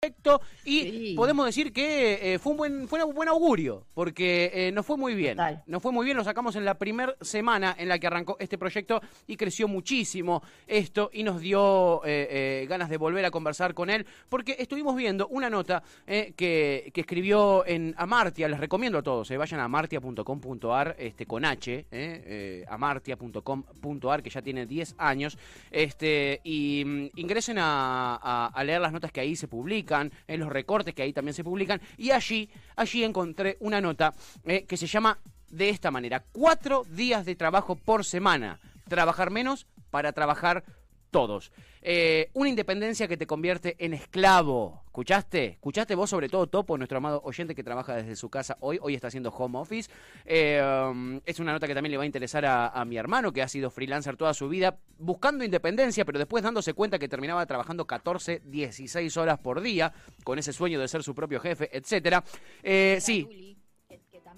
Perfecto, y podemos decir que eh, fue un buen fue un buen augurio, porque eh, nos fue muy bien. Nos fue muy bien, lo sacamos en la primera semana en la que arrancó este proyecto y creció muchísimo esto y nos dio eh, ganas de volver a conversar con él, porque estuvimos viendo una nota que, que, escribió en Amartia, les recomiendo a todos, vayan a amartia.com.ar este, con H, amartia.com.ar, que ya tiene 10 años, este, y mm, ingresen a leer las notas que ahí se publican en los recortes que ahí también se publican, y allí, allí encontré una nota eh, que se llama de esta manera, cuatro días de trabajo por semana, trabajar menos para trabajar todos. Eh, una independencia que te convierte en esclavo. ¿Escuchaste? ¿Escuchaste vos sobre todo, Topo, nuestro amado oyente que trabaja desde su casa hoy? Hoy está haciendo home office. Eh, es una nota que también le va a interesar a, mi hermano, que ha sido freelancer toda su vida, buscando independencia, pero después dándose cuenta que terminaba trabajando 14, 16 horas por día, con ese sueño de ser su propio jefe, etcétera. Eh, sí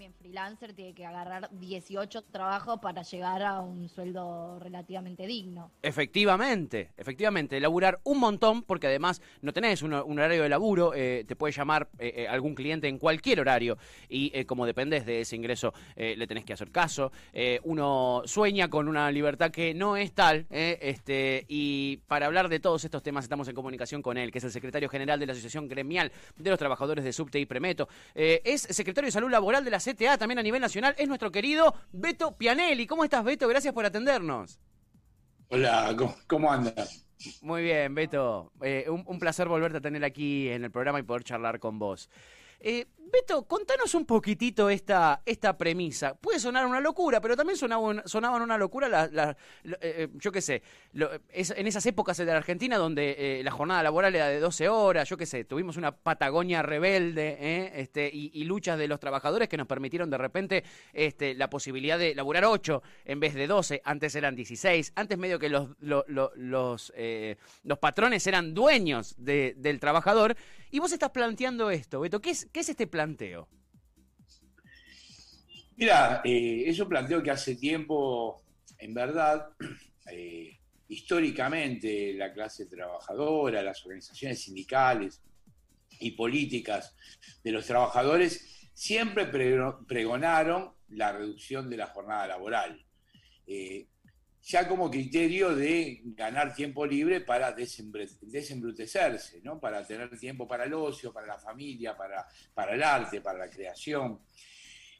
también freelancer tiene que agarrar 18 trabajos para llegar a un sueldo relativamente digno. Efectivamente, efectivamente, laburar un montón porque además no tenés un, horario de laburo, eh, te puede llamar eh, eh, algún cliente en cualquier horario y como dependes de ese ingreso le tenés que hacer caso. uno sueña con una libertad que no es tal este, y para hablar de todos estos temas estamos en comunicación con él, que es el secretario general de la Asociación Gremial de los Trabajadores de Subte y Premeto. es secretario de Salud Laboral de la CTA también a nivel nacional es nuestro querido Beto Pianelli. ¿Cómo estás, Beto? Gracias por atendernos. Hola, ¿cómo, andas? Muy bien, Beto. Eh, un, placer volverte a tener aquí en el programa y poder charlar con vos. Eh, Beto, contanos un poquitito esta, esta premisa. Puede sonar una locura, pero también sonaban, sonaban una locura, la, eh, eh, yo qué sé, en esas épocas de la Argentina donde la jornada laboral era de 12 horas, yo qué sé, tuvimos una Patagonia rebelde este, y, luchas de los trabajadores que nos permitieron de repente este, la posibilidad de laburar 8 en vez de 12, antes eran 16, antes medio que los, los, los, los patrones eran dueños del trabajador, y vos estás planteando esto, Beto, ¿qué es, qué es este plan? Mira, eh, eso planteo que hace tiempo, en verdad, eh, históricamente la clase trabajadora, las organizaciones sindicales y políticas de los trabajadores siempre pregonaron la reducción de la jornada laboral. Eh, ya como criterio de ganar tiempo libre para desembrutecerse, ¿no? para tener tiempo para el ocio, para la familia, para, para el arte, para la creación.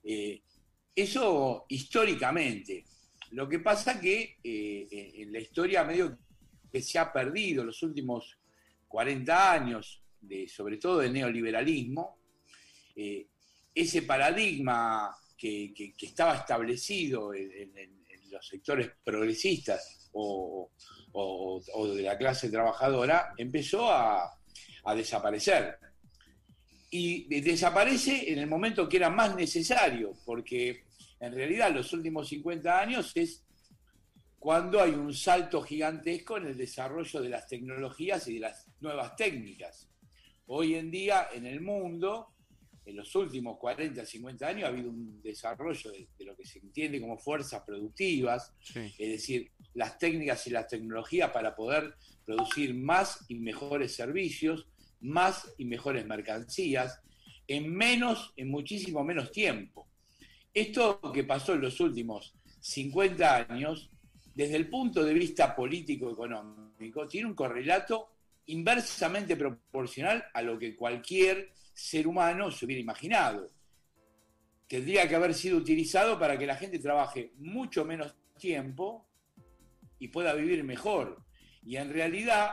Eh, eso históricamente. Lo que pasa que eh, en la historia medio que se ha perdido los últimos 40 años, de, sobre todo del neoliberalismo, eh, ese paradigma que, estaba establecido en, en los sectores progresistas o, de la clase trabajadora empezó a, desaparecer. Y desaparece en el momento que era más necesario, porque en realidad los últimos 50 años es cuando hay un salto gigantesco en el desarrollo de las tecnologías y de las nuevas técnicas. Hoy en día en el mundo en los últimos 40, 50 años ha habido un desarrollo de, lo que se entiende como fuerzas productivas, es decir, las técnicas y las tecnologías para poder producir más y mejores servicios, más y mejores mercancías, en menos, en muchísimo menos tiempo. Esto que pasó en los últimos 50 años, desde el punto de vista político-económico, tiene un correlato inversamente proporcional a lo que cualquier ser humano se hubiera imaginado. Tendría que haber sido utilizado para que la gente trabaje mucho menos tiempo y pueda vivir mejor. Y en realidad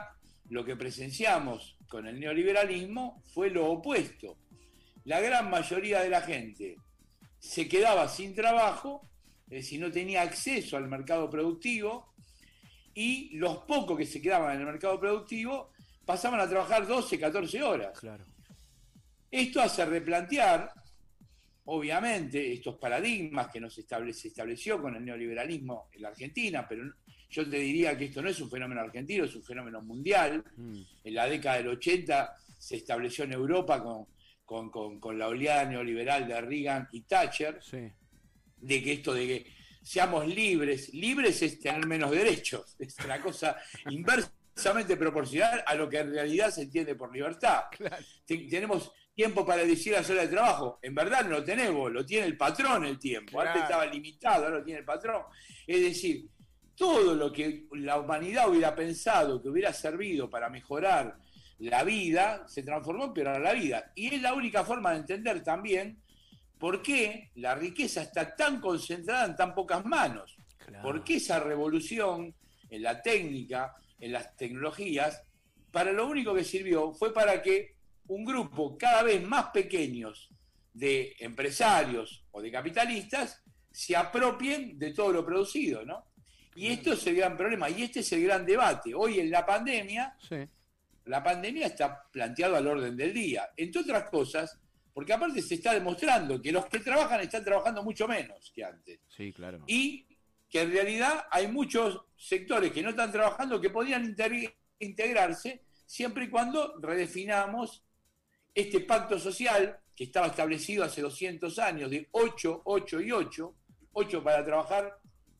lo que presenciamos con el neoliberalismo fue lo opuesto. La gran mayoría de la gente se quedaba sin trabajo, es decir, no tenía acceso al mercado productivo, y los pocos que se quedaban en el mercado productivo pasaban a trabajar 12, 14 horas. Claro. Esto hace replantear, obviamente, estos paradigmas que nos se estableció con el neoliberalismo en la Argentina, pero yo te diría que esto no es un fenómeno argentino, es un fenómeno mundial. Mm. En la década del 80 se estableció en Europa con, la oleada neoliberal de Reagan y Thatcher, de que esto de que seamos libres, libres es tener menos derechos, es una cosa inversa inversamente proporcional a lo que en realidad se entiende por libertad. Tenemos tiempo para decir la hora de trabajo. En verdad no lo tenemos, lo tiene el patrón el tiempo. Antes estaba limitado, ahora lo tiene el patrón. Es decir, todo lo que la humanidad hubiera pensado que hubiera servido para mejorar la vida, se transformó en peor la vida. Y es la única forma de entender también por qué la riqueza está tan concentrada en tan pocas manos. ¿Por qué esa revolución en la técnica, en las tecnologías, para lo único que sirvió fue para que un grupo cada vez más pequeños de empresarios o de capitalistas se apropien de todo lo producido, ¿no? Y esto es el gran problema, y este es el gran debate. Hoy en la pandemia, la pandemia está planteado al orden del día, entre otras cosas, porque aparte se está demostrando que los que trabajan están trabajando mucho menos que antes. Sí, claro. Y que en realidad hay muchos sectores que no están trabajando que podrían integrarse siempre y cuando redefinamos este pacto social que estaba establecido hace 200 años de 8, 8 y 8, 8 para trabajar,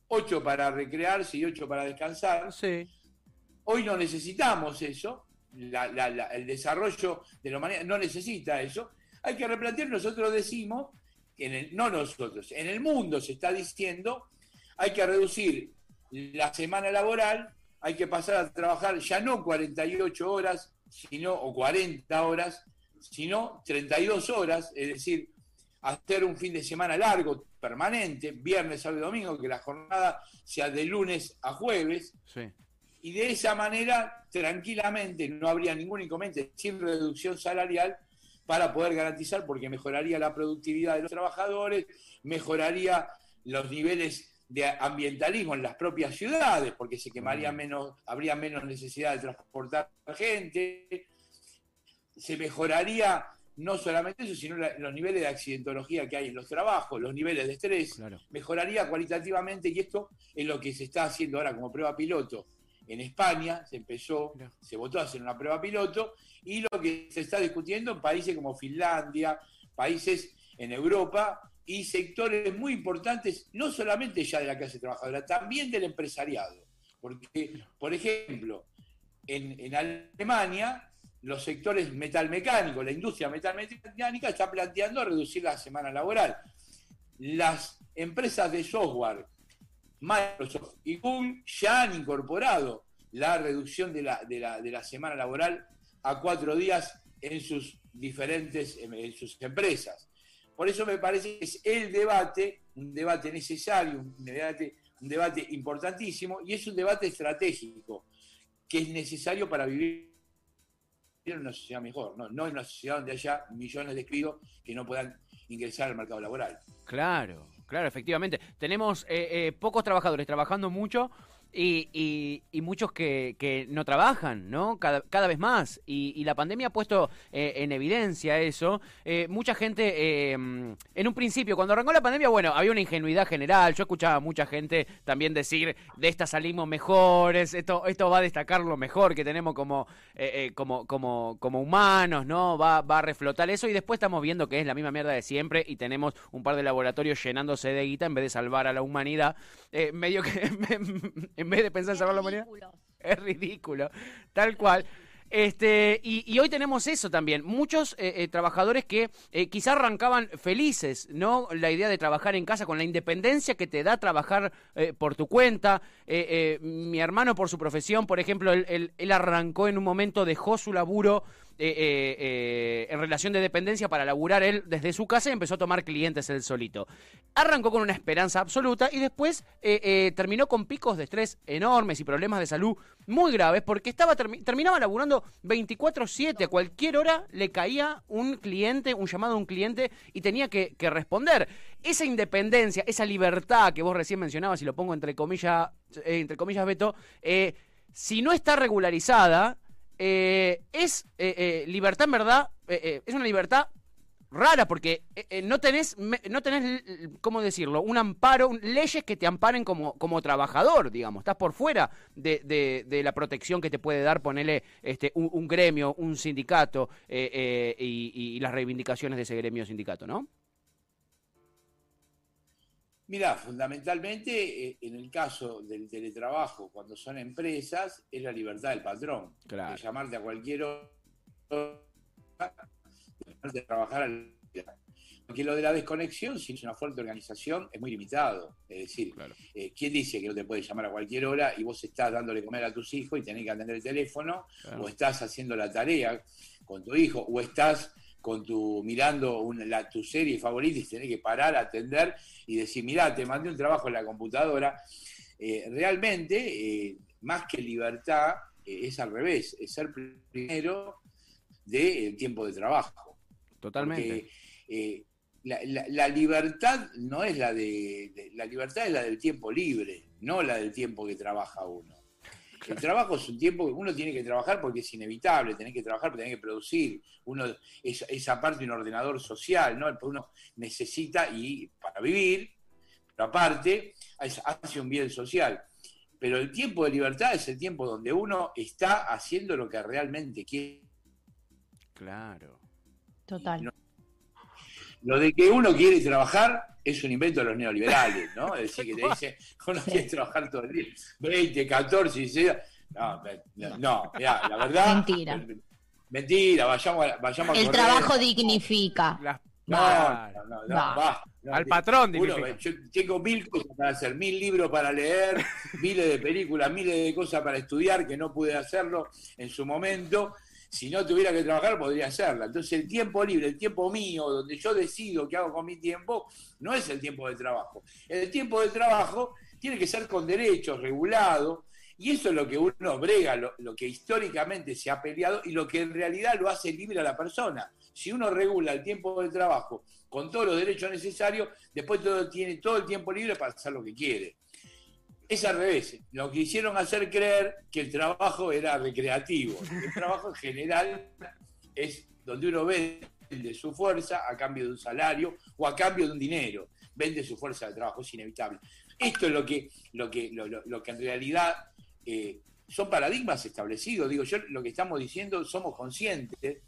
8 para recrearse y 8 para descansar. Sí. Hoy no necesitamos eso, el desarrollo de la humanidad no necesita eso. Hay que replantear, nosotros decimos, en el, no nosotros, en el mundo se está diciendo, hay que reducir la semana laboral, hay que pasar a trabajar ya no 48 horas, sino, o 40 horas, sino 32 horas, es decir, hacer un fin de semana largo, permanente, viernes, sábado y domingo, que la jornada sea de lunes a jueves. Y de esa manera, tranquilamente, no habría ningún inconveniente, sin reducción salarial, para poder garantizar, porque mejoraría la productividad de los trabajadores, mejoraría los niveles de ambientalismo en las propias ciudades, porque se quemaría menos, habría menos necesidad de transportar gente, se mejoraría no solamente eso, sino los niveles de accidentología que hay en los trabajos, los niveles de estrés, mejoraría cualitativamente y esto es lo que se está haciendo ahora como prueba piloto. En España se empezó, se votó a hacer una prueba piloto y lo que se está discutiendo en países como Finlandia, países en Europa y sectores muy importantes, no solamente ya de la clase trabajadora, también del empresariado. Porque, por ejemplo, en, en Alemania los sectores metalmecánicos, la industria metalmecánica está planteando reducir la semana laboral. Las empresas de software, Microsoft y Google, ya han incorporado la reducción de la, de la, de la semana laboral a cuatro días en sus diferentes en sus empresas. Por eso me parece que es el debate, un debate necesario, un debate, un debate importantísimo y es un debate estratégico que es necesario para vivir en una sociedad mejor, no, no en una sociedad donde haya millones de críos que no puedan ingresar al mercado laboral. Claro, claro, efectivamente. Tenemos eh, eh, pocos trabajadores trabajando mucho y, y, muchos que, que, no trabajan, ¿no? Cada, cada vez más. Y, la pandemia ha puesto eh, en evidencia eso. Eh, mucha gente, eh, en un principio, cuando arrancó la pandemia, bueno, había una ingenuidad general. Yo escuchaba a mucha gente también decir, de esta salimos mejores, esto, esto va a destacar lo mejor que tenemos como, como, como, como humanos, ¿no? Va, va a reflotar eso. Y después estamos viendo que es la misma mierda de siempre y tenemos un par de laboratorios llenándose de guita en vez de salvar a la humanidad. medio que en vez de pensar en salvar la humanidad. Es ridículo, tal cual. Este, y, hoy tenemos eso también. Muchos eh, eh, trabajadores que eh, quizás arrancaban felices, ¿no? La idea de trabajar en casa con la independencia que te da trabajar por tu cuenta. mi hermano, por su profesión, por ejemplo, él, él arrancó en un momento, dejó su laburo eh, eh, eh, en relación de dependencia para laburar él desde su casa y empezó a tomar clientes él solito. Arrancó con una esperanza absoluta y después terminó con picos de estrés enormes y problemas de salud muy graves porque estaba terminaba laburando 24/7, a cualquier hora le caía un cliente, un llamado a un cliente y tenía que, responder. Esa independencia, esa libertad que vos recién mencionabas, y lo pongo entre comillas, entre comillas, Beto, si no está regularizada, eh, es eh, eh, libertad en verdad, es una libertad rara porque no tenés, no tenés, ¿cómo decirlo? Un amparo, leyes que te amparen como, como trabajador, digamos. Estás por fuera de, de, la protección que te puede dar, ponerle este, un, gremio, un sindicato y, y, las reivindicaciones de ese gremio sindicato, ¿no? Mira, fundamentalmente eh, en el caso del teletrabajo, cuando son empresas, es la libertad del patrón. De llamarte a cualquier hora, de trabajar al porque lo de la desconexión, si es una fuerte organización, es muy limitado. Es decir, eh, ¿quién dice que no te puede llamar a cualquier hora y vos estás dándole comer a tus hijos y tenés que atender el teléfono, o estás haciendo la tarea con tu hijo, o estás con tu mirando la, tu serie favorita y tenés que parar, atender y decir, mirá, te mandé un trabajo en la computadora. Eh, realmente, eh, más que libertad, es al revés, es ser primero del tiempo de trabajo. Totalmente la, libertad no es la de, la libertad es la del tiempo libre, no la del tiempo que trabaja uno. El trabajo es un tiempo que uno tiene que trabajar porque es inevitable, tenés que trabajar, tenés que producir. Uno es, es aparte un ordenador social, ¿no? Uno necesita y para vivir, pero aparte hace un bien social. Pero el tiempo de libertad es el tiempo donde uno está haciendo lo que realmente quiere. Claro. Total. Lo de que uno quiere trabajar es un invento de los neoliberales, ¿no? Es decir, que te dice, uno quiere trabajar todo el día, 20, 14, 16. No, no, la verdad. Mentira. Mentira, vayamos a, vayamos El trabajo dignifica. no, no, no, Al patrón, dignifica. yo tengo mil cosas para hacer, mil libros para leer, miles de películas, miles de cosas para estudiar que no pude hacerlo en su momento si no tuviera que trabajar podría hacerla. Entonces el tiempo libre, el tiempo mío, donde yo decido qué hago con mi tiempo, no es el tiempo de trabajo. El tiempo de trabajo tiene que ser con derechos, regulado, y eso es lo que uno brega, lo, que históricamente se ha peleado y lo que en realidad lo hace libre a la persona. Si uno regula el tiempo de trabajo con todos los derechos necesarios, después todo, tiene todo el tiempo libre para hacer lo que quiere es al revés. Lo quisieron hacer creer que el trabajo era recreativo. El trabajo en general es donde uno vende su fuerza a cambio de un salario o a cambio de un dinero. Vende su fuerza de trabajo, es inevitable. Esto es lo que, lo que, lo, que en realidad eh, son paradigmas establecidos. Digo, yo lo que estamos diciendo, somos conscientes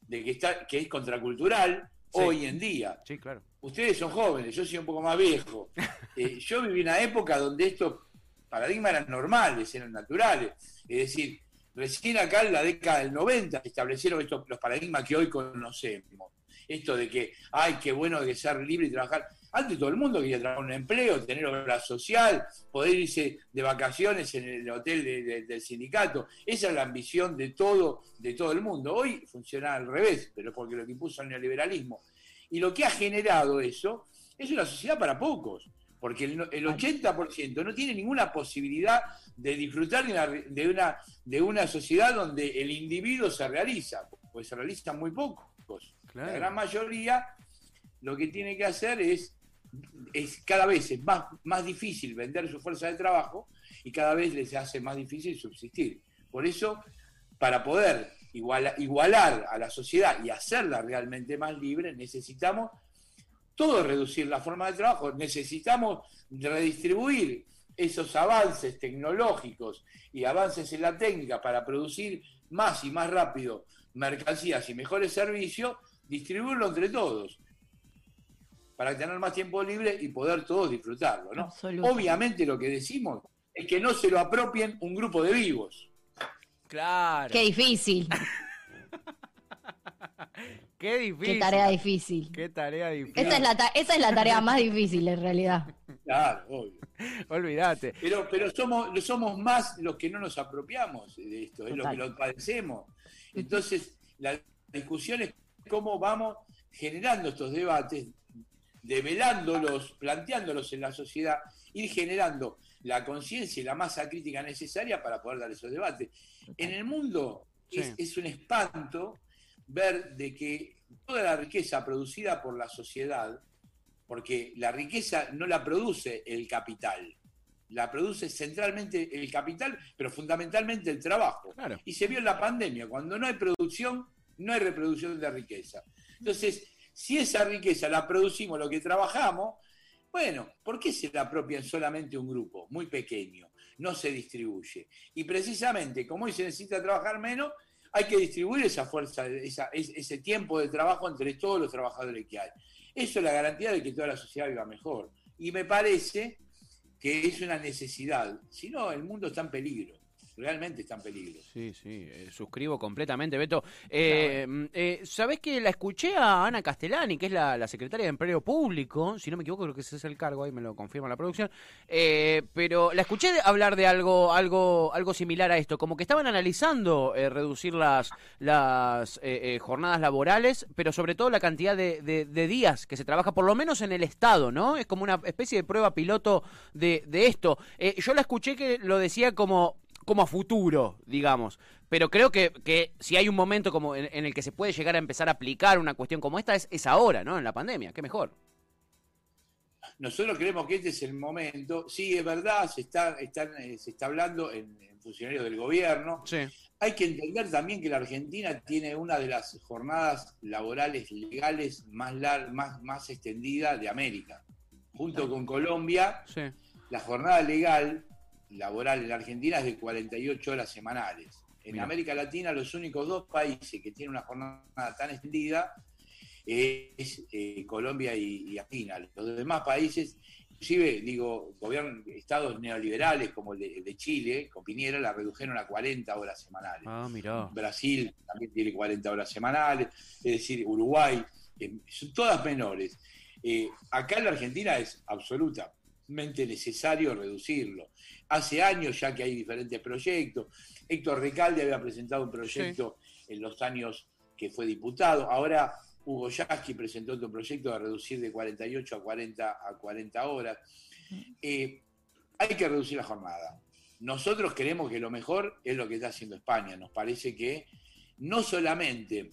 de que, está, que es contracultural hoy en día. Sí, claro. Ustedes son jóvenes, yo soy un poco más viejo. Eh, yo viví una época donde estos paradigmas eran normales, eran naturales. Es decir, recién acá en la década del 90 se establecieron estos, los paradigmas que hoy conocemos. Esto de que, ay, qué bueno de ser libre y trabajar. Antes todo el mundo quería trabajar un empleo, tener obra social, poder irse de vacaciones en el hotel del sindicato. Esa es la ambición de todo, de todo el mundo. Hoy funciona al revés, pero es porque lo que impuso el neoliberalismo. Y lo que ha generado eso es una sociedad para pocos, porque el, 80% no tiene ninguna posibilidad de disfrutar de una, de una, sociedad donde el individuo se realiza, pues se realizan muy pocos. La gran mayoría lo que tiene que hacer es, es cada vez es más, más difícil vender su fuerza de trabajo y cada vez les hace más difícil subsistir. Por eso, para poder igualar, a la sociedad y hacerla realmente más libre, necesitamos todo reducir la forma de trabajo, necesitamos redistribuir esos avances tecnológicos y avances en la técnica para producir más y más rápido mercancías y mejores servicios, distribuirlo entre todos para tener más tiempo libre y poder todos disfrutarlo. ¿no? Obviamente lo que decimos es que no se lo apropien un grupo de vivos. Claro. Qué difícil. Qué difícil. Qué tarea difícil. Qué tarea difícil. Esa es la, esa es la tarea más difícil en realidad. Claro, obvio. Olvídate. Pero, pero somos, somos más los que no nos apropiamos de esto, es lo que lo padecemos. Entonces, la discusión es cómo vamos generando estos debates, develándolos, planteándolos en la sociedad, ir generando la conciencia y la masa crítica necesaria para poder dar esos debates. En el mundo es, un espanto ver de que toda la riqueza producida por la sociedad, porque la riqueza no la produce el capital, la produce centralmente el capital, pero fundamentalmente el trabajo. Y se vio en la pandemia, cuando no hay producción, no hay reproducción de riqueza. Entonces, si esa riqueza la producimos lo que trabajamos, bueno, ¿por qué se la apropian solamente un grupo muy pequeño? No se distribuye. Y precisamente, como hoy se necesita trabajar menos, hay que distribuir esa fuerza, ese tiempo de trabajo entre todos los trabajadores que hay. Eso es la garantía de que toda la sociedad viva mejor. Y me parece que es una necesidad. Si no, el mundo está en peligro realmente está en peligro. Sí, sí, eh, suscribo completamente, Beto. Eh, eh, ¿Sabés que la escuché a Ana Castellani, que es la, secretaria de Empleo Público? Si no me equivoco, creo que ese es el cargo, ahí me lo confirma la producción. Eh, pero la escuché hablar de algo, algo, algo similar a esto, como que estaban analizando reducir las, las jornadas laborales, pero sobre todo la cantidad de, de, días que se trabaja, por lo menos en el Estado, ¿no? Es como una especie de prueba piloto de, de esto. yo la escuché que lo decía como como a futuro, digamos. Pero creo que, que si hay un momento como en, el que se puede llegar a empezar a aplicar una cuestión como esta, es, es ahora, ¿no? En la pandemia, qué mejor. Nosotros creemos que este es el momento. Sí, es verdad, se está, eh, se está hablando en, funcionarios del gobierno. Sí. Hay que entender también que la Argentina tiene una de las jornadas laborales legales más, más, más extendida de América. Junto con Colombia, sí. la jornada legal laboral en Argentina es de 48 horas semanales. En América Latina los únicos dos países que tienen una jornada tan extendida es eh, Colombia y, Argentina. Los demás países, inclusive, digo, gobiernos, estados neoliberales como el de, Chile, con Piñera, la redujeron a 40 horas semanales. Ah, mirá. Brasil también tiene 40 horas semanales, es decir, Uruguay, eh, son todas menores. Eh, acá en la Argentina es absolutamente necesario reducirlo. Hace años ya que hay diferentes proyectos. Héctor Recalde había presentado un proyecto en los años que fue diputado. Ahora Hugo Yasky presentó otro proyecto de reducir de 48 a 40, a 40 horas. Eh, hay que reducir la jornada. Nosotros creemos que lo mejor es lo que está haciendo España. Nos parece que no solamente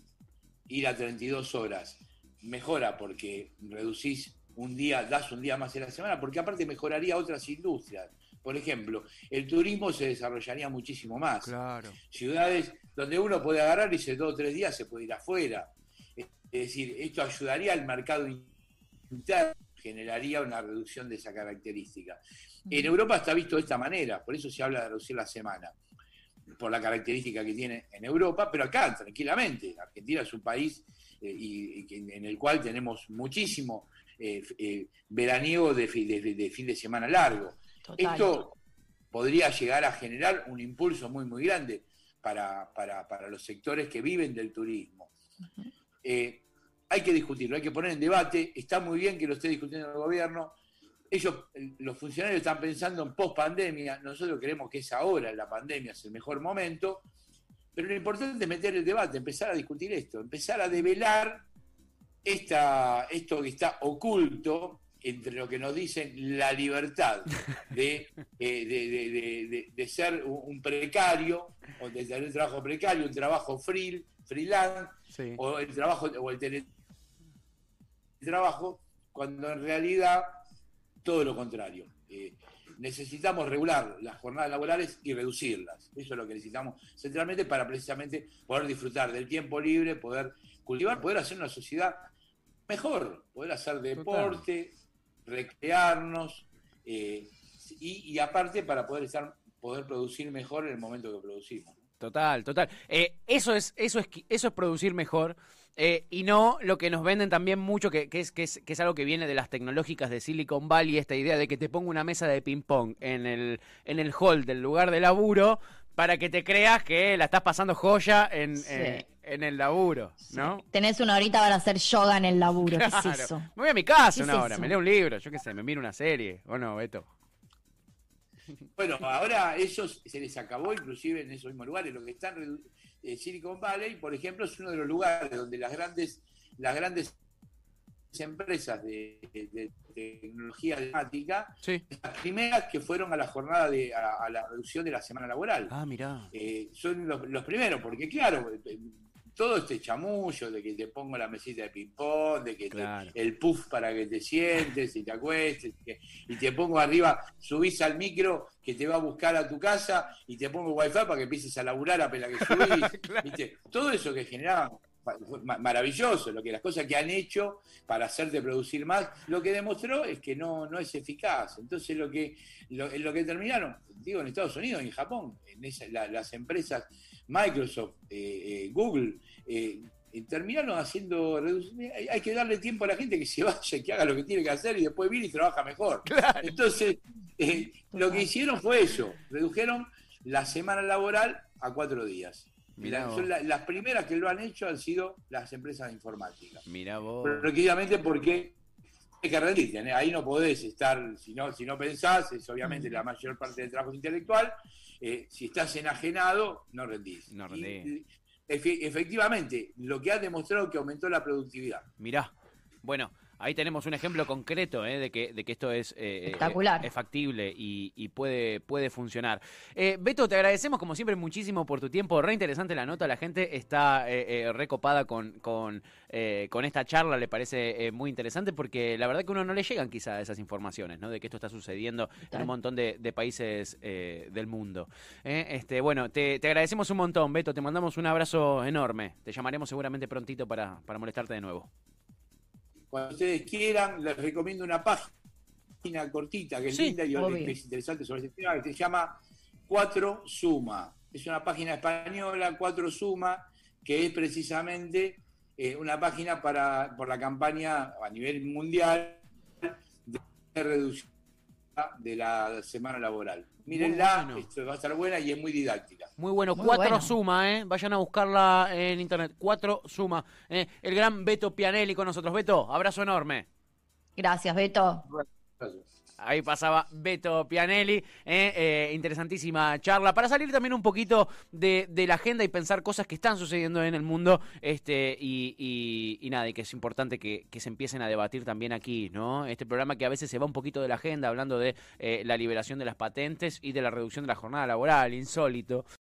ir a 32 horas mejora porque reducís un día, das un día más en la semana, porque aparte mejoraría otras industrias. Por ejemplo, el turismo se desarrollaría muchísimo más. Claro. Ciudades donde uno puede agarrar y dice dos o tres días se puede ir afuera. Es decir, esto ayudaría al mercado interno, generaría una reducción de esa característica. En Europa está visto de esta manera, por eso se habla de reducir la semana, por la característica que tiene en Europa, pero acá, tranquilamente. Argentina es un país eh, y, en el cual tenemos muchísimo eh, eh, veraniego de, de, fin de semana largo. Esto podría llegar a generar un impulso muy, muy grande para, los sectores que viven del turismo. Eh, hay que discutirlo, hay que poner en debate. Está muy bien que lo esté discutiendo el gobierno. Ellos, los funcionarios están pensando en post pandemia. Nosotros creemos que es ahora, la pandemia es el mejor momento. Pero lo importante es meter el debate, empezar a discutir esto, empezar a develar esta, esto que está oculto entre lo que nos dicen la libertad de, eh, de, ser un precario, o de tener un trabajo precario, un trabajo free, freelance, o el trabajo o el trabajo cuando en realidad todo lo contrario. Eh, necesitamos regular las jornadas laborales y reducirlas. Eso es lo que necesitamos centralmente para precisamente poder disfrutar del tiempo libre, poder cultivar, poder hacer una sociedad mejor, poder hacer deporte, recrearnos eh, y, aparte para poder estar poder producir mejor en el momento que producimos. Total, total. Eh, eso es eso es eso es producir mejor. Eh, y no lo que nos venden también mucho, que, es, que, es, que es algo que viene de las tecnológicas de Silicon Valley, esta idea de que te pongo una mesa de ping-pong en el, en el hall del lugar de laburo para que te creas que la estás pasando joya en, en el laburo, ¿no? Tenés una horita para hacer yoga en el laburo, ¿qué es eso? Me voy a mi casa una hora, me leo un libro, yo qué sé, me miro una serie, ¿o no, Beto? Bueno, ahora eso se les acabó inclusive en esos mismos lugares. Lo que están en eh, Silicon Valley, por ejemplo, es uno de los lugares donde las grandes, las grandes empresas de, tecnología climática, las primeras que fueron a la jornada de a, la reducción de la semana laboral. Ah, mirá. Eh, son los, los, primeros, porque claro, todo este chamullo de que te pongo la mesita de ping-pong, de que el puff para que te sientes y te acuestes, y te pongo arriba, subís al micro que te va a buscar a tu casa y te pongo wifi para que empieces a laburar a pela que subís. Todo eso que generaba maravilloso, lo que las cosas que han hecho para hacerte producir más, lo que demostró es que no, no es eficaz. Entonces lo que, lo, lo que terminaron, digo en Estados Unidos, en Japón, en las empresas Microsoft, eh, eh, Google, eh, terminaron haciendo hay que darle tiempo a la gente que se vaya, que haga lo que tiene que hacer y después viene y trabaja mejor. Entonces, lo que hicieron fue eso, redujeron la semana laboral a cuatro días. Mira, las primeras que lo han hecho han sido las empresas de informática. Mira vos. Precisamente porque hay que rendirte, ¿eh? ahí no podés estar, si no, si no pensás, es obviamente la mayor parte del trabajo intelectual, eh, si estás enajenado, no rendís. No rendís. efectivamente, lo que ha demostrado que aumentó la productividad. Mirá, bueno, Ahí tenemos un ejemplo concreto ¿eh? de, que, de que esto es, eh, es factible y, puede, puede funcionar. Eh, Beto, te agradecemos como siempre muchísimo por tu tiempo. Re interesante la nota, la gente está recopada con, con, con esta charla, le parece muy interesante porque la verdad que uno no le llegan quizá esas informaciones ¿no? de que esto está sucediendo en un montón de, países del mundo. Este, bueno, te, te, agradecemos un montón, Beto, te mandamos un abrazo enorme. Te llamaremos seguramente prontito para, para molestarte de nuevo. Cuando ustedes quieran, les recomiendo una página cortita que es linda y que es interesante sobre este tema, que se llama Cuatro Suma. Es una página española, Cuatro Suma, que es precisamente eh, una página para por la campaña a nivel mundial de reducción de la semana laboral. Mírenla, esto va a estar buena y es muy didáctica. Muy bueno, cuatro suma, ¿eh? Vayan a buscarla en internet. Cuatro suma. ¿eh? El gran Beto Pianelli con nosotros. Beto, abrazo enorme. Gracias, Beto. Ahí pasaba Beto Pianelli, ¿eh? Eh, interesantísima charla. Para salir también un poquito de, la agenda y pensar cosas que están sucediendo en el mundo, este, y, nada, y que es importante que, se empiecen a debatir también aquí, ¿no? Este programa que a veces se va un poquito de la agenda, hablando de eh, la liberación de las patentes y de la reducción de la jornada laboral, insólito.